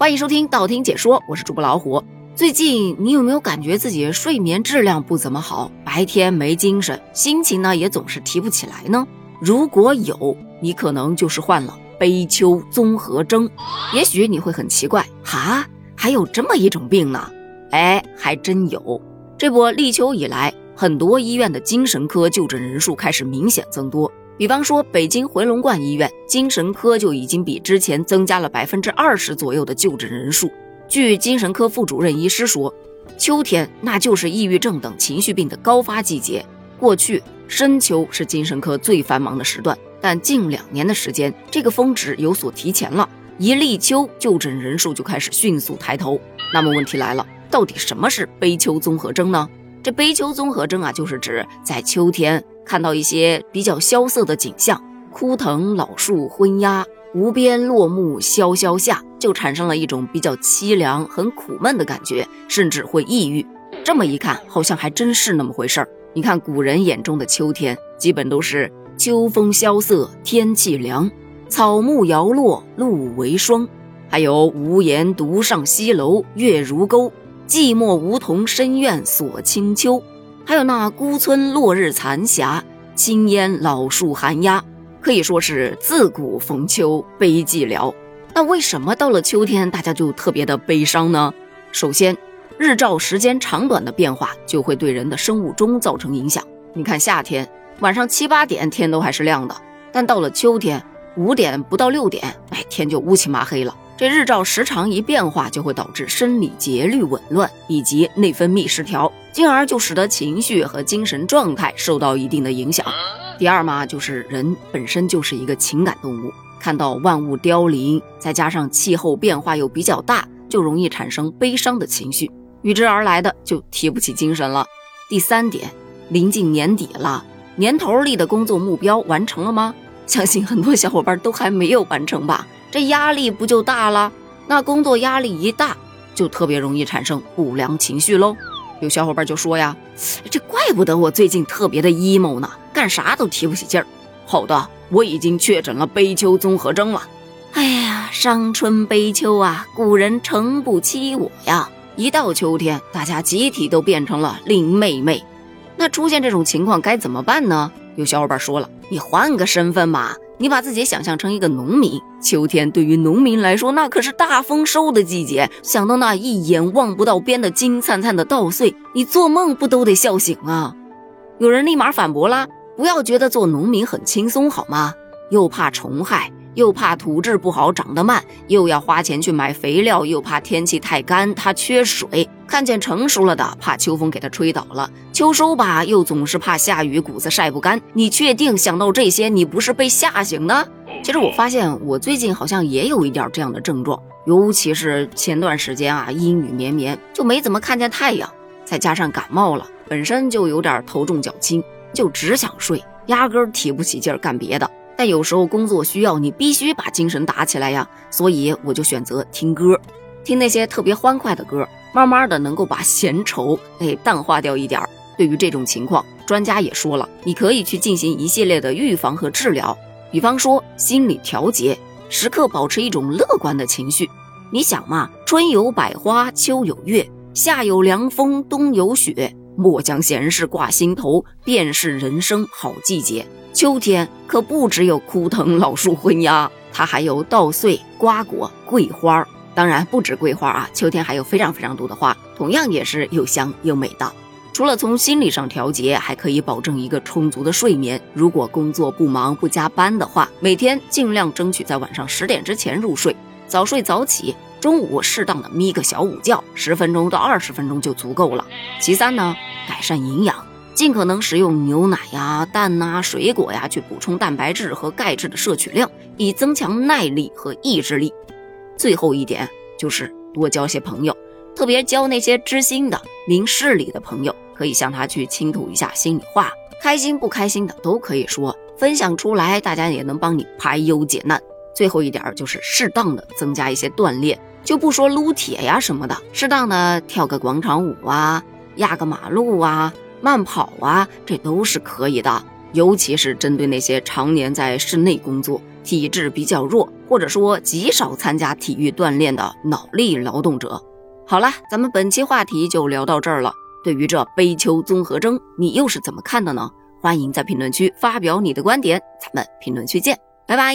欢迎收听道听解说，我是主播老虎。最近你有没有感觉自己睡眠质量不怎么好，白天没精神，心情呢也总是提不起来呢？如果有，你可能就是患了悲秋综合征。也许你会很奇怪，哈，还有这么一种病呢？哎，还真有。这波立秋以来，很多医院的精神科就诊人数开始明显增多。比方说，北京回龙观医院精神科就已经比之前增加了百分之二十左右的就诊人数。据精神科副主任医师说，秋天那就是抑郁症等情绪病的高发季节。过去深秋是精神科最繁忙的时段，但近两年的时间，这个峰值有所提前了。一立秋，就诊人数就开始迅速抬头。那么问题来了，到底什么是悲秋综合征呢？这悲秋综合征啊，就是指在秋天。看到一些比较萧瑟的景象，枯藤老树昏鸦，无边落木萧萧下，就产生了一种比较凄凉、很苦闷的感觉，甚至会抑郁。这么一看，好像还真是那么回事儿。你看古人眼中的秋天，基本都是秋风萧瑟，天气凉，草木摇落，露为霜，还有无言独上西楼，月如钩，寂寞梧桐深院锁清秋。还有那孤村落日残霞，青烟老树寒鸦，可以说是自古逢秋悲寂寥。那为什么到了秋天大家就特别的悲伤呢？首先，日照时间长短的变化就会对人的生物钟造成影响。你看夏天晚上七八点天都还是亮的，但到了秋天五点不到六点，哎天就乌漆麻黑了。这日照时长一变化，就会导致生理节律紊乱以及内分泌失调。进而就使得情绪和精神状态受到一定的影响。第二嘛，就是人本身就是一个情感动物，看到万物凋零，再加上气候变化又比较大，就容易产生悲伤的情绪，与之而来的就提不起精神了。第三点，临近年底了，年头立的工作目标完成了吗？相信很多小伙伴都还没有完成吧，这压力不就大了？那工作压力一大，就特别容易产生不良情绪喽。有小伙伴就说呀，这怪不得我最近特别的 emo 呢，干啥都提不起劲儿。好的，我已经确诊了悲秋综合征了。哎呀，伤春悲秋啊，古人诚不欺我呀。一到秋天，大家集体都变成了林妹妹。那出现这种情况该怎么办呢？有小伙伴说了，你换个身份嘛。你把自己想象成一个农民，秋天对于农民来说，那可是大丰收的季节。想到那一眼望不到边的金灿灿的稻穗，你做梦不都得笑醒啊？有人立马反驳啦：“不要觉得做农民很轻松好吗？又怕虫害。”又怕土质不好长得慢，又要花钱去买肥料，又怕天气太干，它缺水。看见成熟了的，怕秋风给它吹倒了；秋收吧，又总是怕下雨，谷子晒不干。你确定想到这些，你不是被吓醒的？其实我发现我最近好像也有一点这样的症状，尤其是前段时间啊，阴雨绵绵，就没怎么看见太阳，再加上感冒了，本身就有点头重脚轻，就只想睡，压根提不起劲儿干别的。但有时候工作需要你必须把精神打起来呀，所以我就选择听歌，听那些特别欢快的歌，慢慢的能够把闲愁给淡化掉一点儿。对于这种情况，专家也说了，你可以去进行一系列的预防和治疗，比方说心理调节，时刻保持一种乐观的情绪。你想嘛，春有百花，秋有月，夏有凉风，冬有雪，莫将闲事挂心头，便是人生好季节。秋天可不只有枯藤老树昏鸦，它还有稻穗、瓜果、桂花。当然不止桂花啊，秋天还有非常非常多的花，同样也是又香又美的。除了从心理上调节，还可以保证一个充足的睡眠。如果工作不忙不加班的话，每天尽量争取在晚上十点之前入睡，早睡早起，中午适当的眯个小午觉，十分钟到二十分钟就足够了。其三呢，改善营养。尽可能食用牛奶呀、蛋呐、水果呀，去补充蛋白质和钙质的摄取量，以增强耐力和意志力。最后一点就是多交些朋友，特别交那些知心的、明事理的朋友，可以向他去倾吐一下心里话，开心不开心的都可以说，分享出来，大家也能帮你排忧解难。最后一点就是适当的增加一些锻炼，就不说撸铁呀什么的，适当的跳个广场舞啊，压个马路啊。慢跑啊，这都是可以的，尤其是针对那些常年在室内工作、体质比较弱或者说极少参加体育锻炼的脑力劳动者。好了，咱们本期话题就聊到这儿了。对于这悲秋综合征，你又是怎么看的呢？欢迎在评论区发表你的观点，咱们评论区见，拜拜。